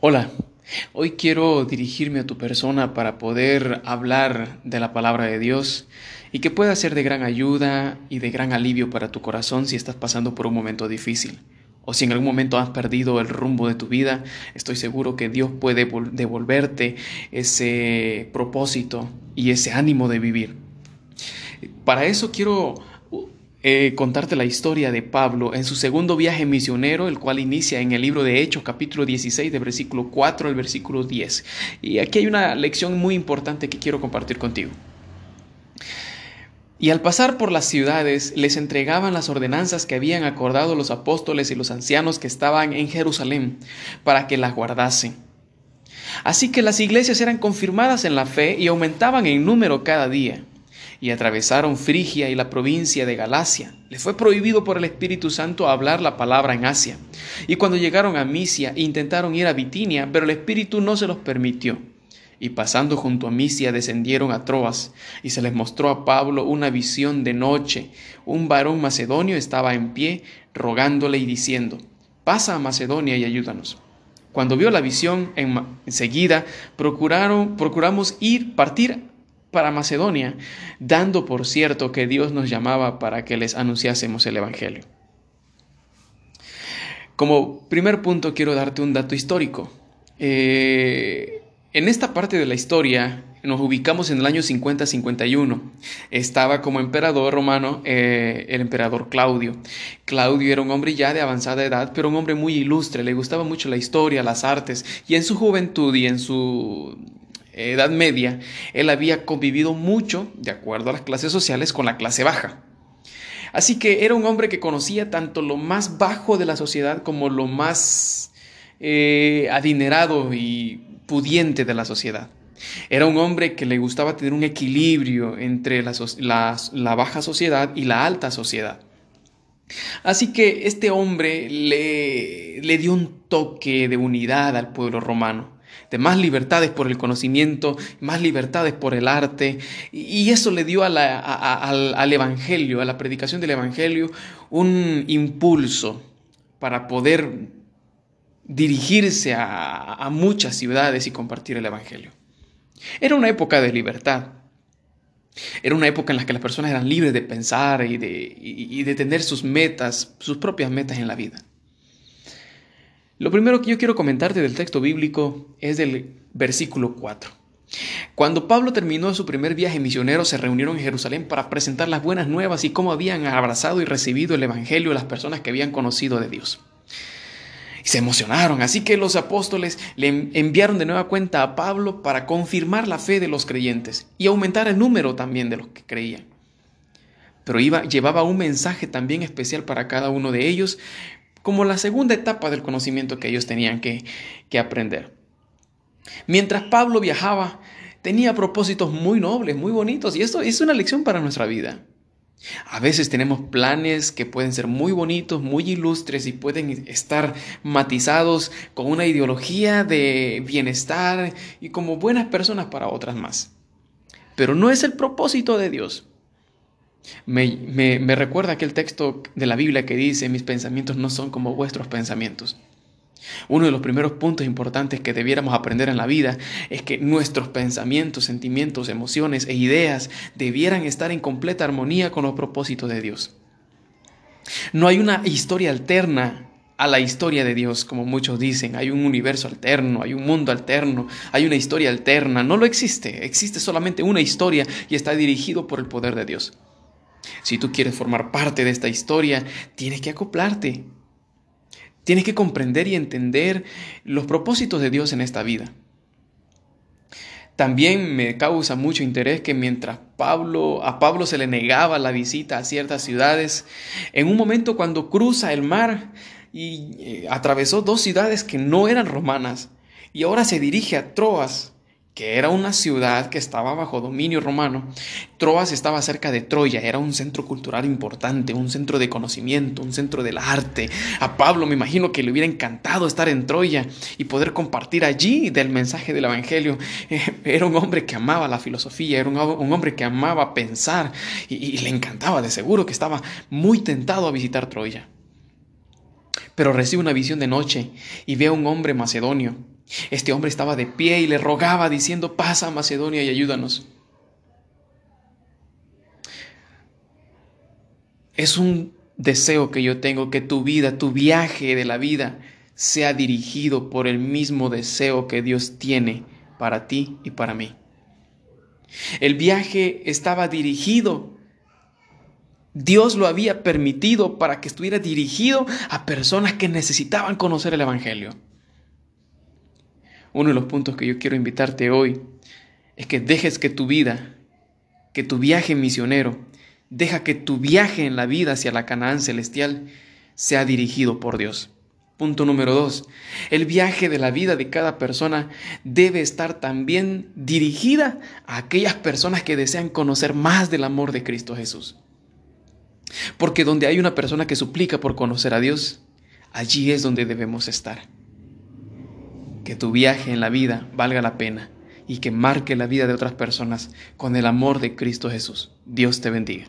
Hola, hoy quiero dirigirme a tu persona para poder hablar de la palabra de Dios y que pueda ser de gran ayuda y de gran alivio para tu corazón si estás pasando por un momento difícil. O si en algún momento has perdido el rumbo de tu vida, estoy seguro que Dios puede devolverte ese propósito y ese ánimo de vivir. Para eso quiero eh, contarte la historia de Pablo en su segundo viaje misionero, el cual inicia en el libro de Hechos, capítulo 16, de versículo 4 al versículo 10. Y aquí hay una lección muy importante que quiero compartir contigo. Y al pasar por las ciudades les entregaban las ordenanzas que habían acordado los apóstoles y los ancianos que estaban en Jerusalén para que las guardasen. Así que las iglesias eran confirmadas en la fe y aumentaban en número cada día y atravesaron Frigia y la provincia de Galacia. Les fue prohibido por el Espíritu Santo hablar la palabra en Asia. Y cuando llegaron a Misia intentaron ir a Bitinia, pero el Espíritu no se los permitió. Y pasando junto a Misia descendieron a Troas, y se les mostró a Pablo una visión de noche. Un varón macedonio estaba en pie, rogándole y diciendo, pasa a Macedonia y ayúdanos. Cuando vio la visión, enseguida procuraron, procuramos ir, partir para Macedonia, dando por cierto que Dios nos llamaba para que les anunciásemos el Evangelio. Como primer punto quiero darte un dato histórico. Eh, en esta parte de la historia nos ubicamos en el año 50-51. Estaba como emperador romano eh, el emperador Claudio. Claudio era un hombre ya de avanzada edad, pero un hombre muy ilustre, le gustaba mucho la historia, las artes, y en su juventud y en su Edad Media, él había convivido mucho, de acuerdo a las clases sociales, con la clase baja. Así que era un hombre que conocía tanto lo más bajo de la sociedad como lo más eh, adinerado y pudiente de la sociedad. Era un hombre que le gustaba tener un equilibrio entre la, baja sociedad y la alta sociedad. Así que este hombre le dio un toque de unidad al pueblo romano de más libertades por el conocimiento, más libertades por el arte, y eso le dio al, Evangelio, a la predicación del Evangelio, un impulso para poder dirigirse a, muchas ciudades y compartir el Evangelio. Era una época de libertad. Era una época en la que las personas eran libres de pensar y de, y de tener sus metas, sus propias metas en la vida. Lo primero que yo quiero comentarte del texto bíblico es del versículo 4. Cuando Pablo terminó su primer viaje misionero, se reunieron en Jerusalén para presentar las buenas nuevas y cómo habían abrazado y recibido el Evangelio las personas que habían conocido de Dios. Y se emocionaron, así que los apóstoles le enviaron de nueva cuenta a Pablo para confirmar la fe de los creyentes y aumentar el número también de los que creían. Pero iba, llevaba un mensaje también especial para cada uno de ellos, como la segunda etapa del conocimiento que ellos tenían que, aprender. Mientras Pablo viajaba, tenía propósitos muy nobles, muy bonitos, y esto es una lección para nuestra vida. A veces tenemos planes que pueden ser muy bonitos, muy ilustres y pueden estar matizados con una ideología de bienestar y como buenas personas para otras más. Pero no es el propósito de Dios. Me, me, recuerda aquel texto de la Biblia que dice, mis pensamientos no son como vuestros pensamientos. Uno de los primeros puntos importantes que debiéramos aprender en la vida es que nuestros pensamientos, sentimientos, emociones e ideas debieran estar en completa armonía con los propósitos de Dios. No hay una historia alterna a la historia de Dios, como muchos dicen. Hay un universo alterno, hay un mundo alterno, hay una historia alterna. No lo existe, existe solamente una historia y está dirigido por el poder de Dios. Si tú quieres formar parte de esta historia, tienes que acoplarte. Tienes que comprender y entender los propósitos de Dios en esta vida. También me causa mucho interés que mientras Pablo, a Pablo se le negaba la visita a ciertas ciudades, en un momento cuando cruza el mar y eh, atravesó dos ciudades que no eran romanas y ahora se dirige a Troas, que era una ciudad que estaba bajo dominio romano. Troas estaba cerca de Troya, era un centro cultural importante, un centro de conocimiento, un centro del arte. A Pablo me imagino que le hubiera encantado estar en Troya y poder compartir allí del mensaje del Evangelio. Era un hombre que amaba la filosofía, era un, hombre que amaba pensar y, y le encantaba, de seguro que estaba muy tentado a visitar Troya. Pero recibe una visión de noche y ve a un hombre macedonio Este hombre estaba de pie y le rogaba diciendo, pasa Macedonia y ayúdanos. Es un deseo que yo tengo que tu vida, tu viaje de la vida, sea dirigido por el mismo deseo que Dios tiene para ti y para mí. El viaje estaba dirigido Dios lo había permitido para que estuviera dirigido a personas que necesitaban conocer el Evangelio. Uno de los puntos que yo quiero invitarte hoy es que dejes que tu vida, que tu viaje misionero, deja que tu viaje en la vida hacia la Canaán celestial sea dirigido por Dios. Punto número dos, el viaje de la vida de cada persona debe estar también dirigida a aquellas personas que desean conocer más del amor de Cristo Jesús. Porque donde hay una persona que suplica por conocer a Dios, allí es donde debemos estar. Que tu viaje en la vida valga la pena y que marque la vida de otras personas con el amor de Cristo Jesús. Dios te bendiga.